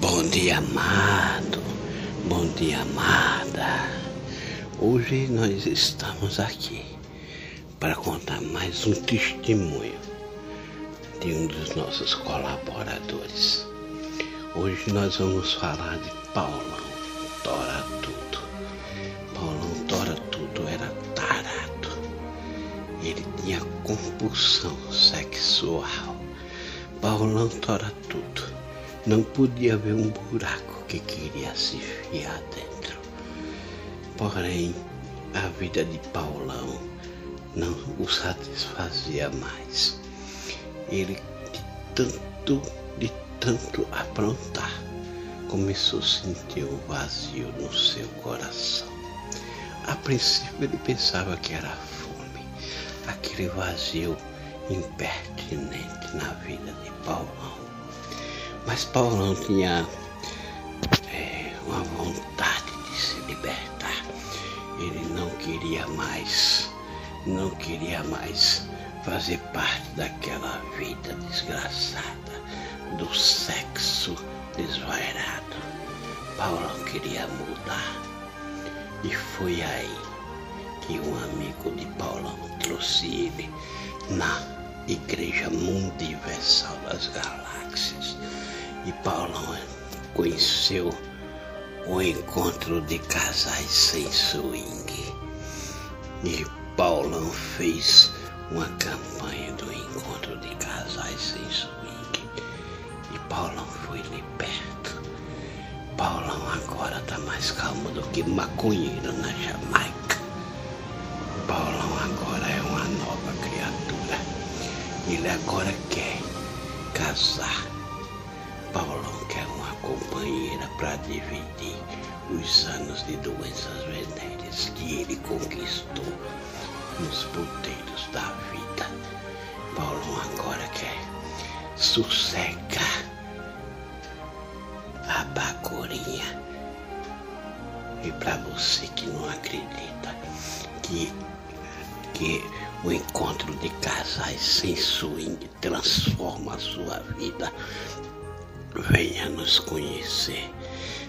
Bom dia, amado. Bom dia, amada. Hoje nós estamos aqui para contar mais um testemunho de um dos nossos colaboradores. Hoje nós vamos falar de Paulão Tora Tudo. Paulão Tora Tudo era tarado. Ele tinha compulsão sexual. Paulão Tora Tudo não podia ver um buraco que queria se enfiar dentro. Porém, a vida de Paulão não o satisfazia mais. Ele, de tanto, de tanto aprontar, começou a sentir um vazio no seu coração. A princípio ele pensava que era fome, aquele vazio impertinente na vida de Paulão. Mas Paulão tinha é, uma vontade de se libertar. Ele não queria mais, não queria mais fazer parte daquela vida desgraçada do sexo desvairado. Paulão queria mudar. E foi aí que um amigo de Paulão trouxe ele na Igreja Mundiversal das Galáxias e Paulão conheceu o encontro de casais sem swing. E Paulão fez uma campanha do encontro de casais sem swing. E Paulão foi liberto. Paulão agora tá mais calmo do que maconheiro na Jamaica. Paulão agora é uma nova criatura. Ele agora quer casar Paulão quer uma companheira para dividir os anos de doenças venéreas que ele conquistou nos poteiros da vida. Paulão agora quer sossegar a bacorinha. E para você que não acredita que, que o encontro de casais sem swing transforma a sua vida, Venha nos conhecer.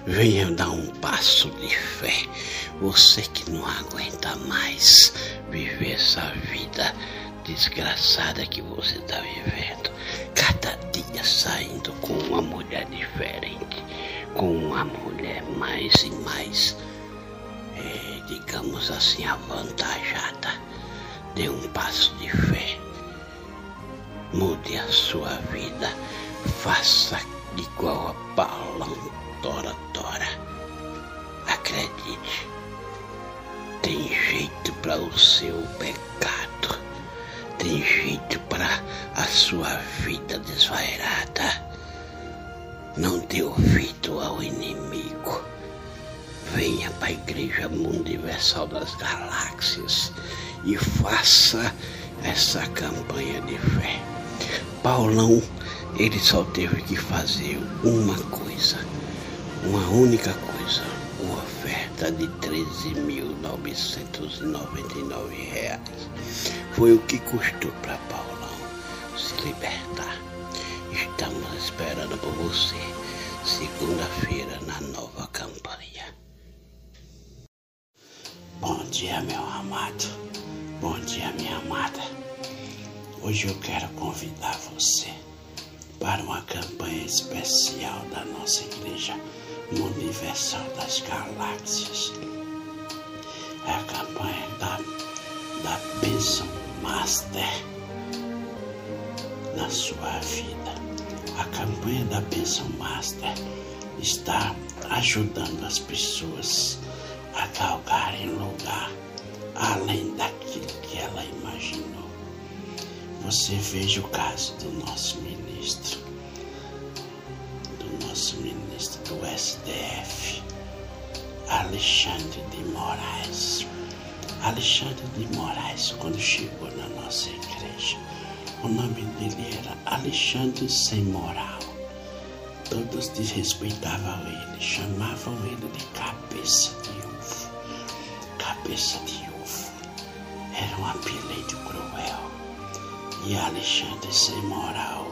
Venha dar um passo de fé. Você que não aguenta mais viver essa vida desgraçada que você está vivendo. Cada dia saindo com uma mulher diferente. Com uma mulher mais e mais, é, digamos assim, avantajada. Dê um passo de fé. Mude a sua vida. Faça igual a balão tora tora. Acredite, tem jeito para o seu pecado, tem jeito para a sua vida desvairada. Não dê ouvido ao inimigo. Venha para a Igreja Universal das Galáxias e faça essa campanha de fé. Paulão ele só teve que fazer uma coisa, uma única coisa, uma oferta de 13.999 reais. Foi o que custou para Paulão se libertar. Estamos esperando por você segunda-feira na nova campanha. Bom dia, meu amado. Bom dia, minha amada. Hoje eu quero convidar você para uma campanha especial da nossa Igreja Universal das Galáxias. É a campanha da, da bênção Master na sua vida. A campanha da bênção Master está ajudando as pessoas a galgarem lugar além daquilo que ela imaginou. Você veja o caso do nosso ministro, do nosso ministro do SDF, Alexandre de Moraes. Alexandre de Moraes, quando chegou na nossa igreja, o nome dele era Alexandre Sem Moral. Todos desrespeitavam ele, chamavam ele de cabeça de ovo. Cabeça de ovo. Era um apelido cruel. E Alexandre sem moral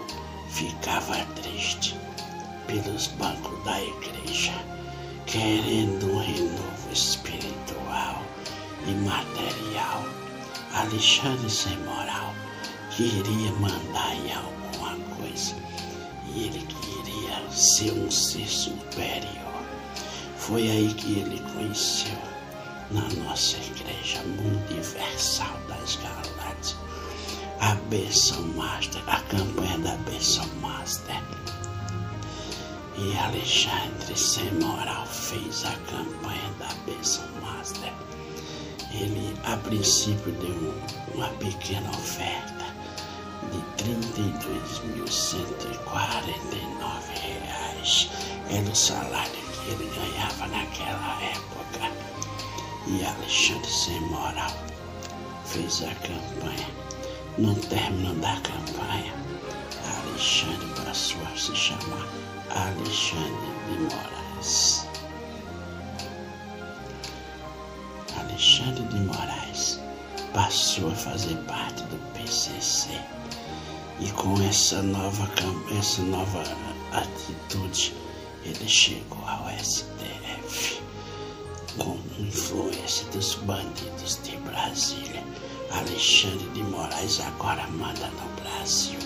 ficava triste pelos bancos da igreja, querendo um renovo espiritual e material. Alexandre sem moral queria mandar em alguma coisa e ele queria ser um ser superior. Foi aí que ele conheceu na nossa igreja universal das galáxias a benção master, a campanha da benção master. E Alexandre sem moral fez a campanha da benção master. Ele a princípio deu uma pequena oferta de R$ 32.149 era o salário que ele ganhava naquela época. E Alexandre sem moral fez a campanha. No término da campanha, Alexandre passou a se chamar Alexandre de Moraes. Alexandre de Moraes passou a fazer parte do PCC e com essa nova, essa nova atitude ele chegou ao STF com influência dos bandidos de Brasília. Alexandre de Moraes agora manda no Brasil.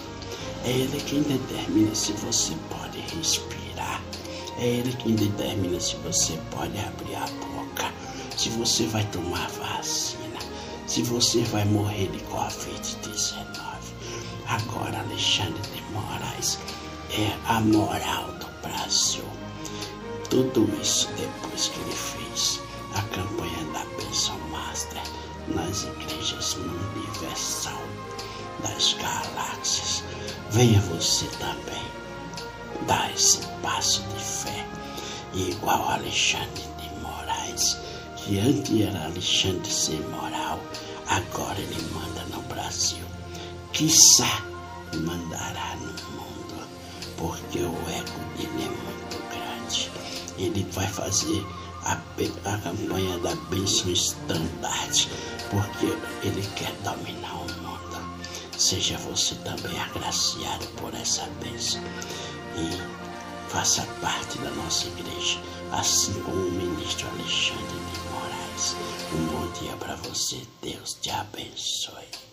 É ele quem determina se você pode respirar. É ele quem determina se você pode abrir a boca. Se você vai tomar vacina. Se você vai morrer de Covid-19. Agora Alexandre de Moraes é a moral do Brasil. Tudo isso depois que ele fez a campanha da nas igrejas universal das galáxias. Venha você também dar esse passo de fé. Igual Alexandre de Moraes, que antes era Alexandre sem moral, agora ele manda no Brasil. Quiçá mandará no mundo, porque o ego dele é muito grande ele vai fazer a, a campanha da bênção estandarte, porque ele quer dominar o mundo. Seja você também agraciado por essa bênção e faça parte da nossa igreja, assim como o ministro Alexandre de Moraes. Um bom dia para você, Deus te abençoe.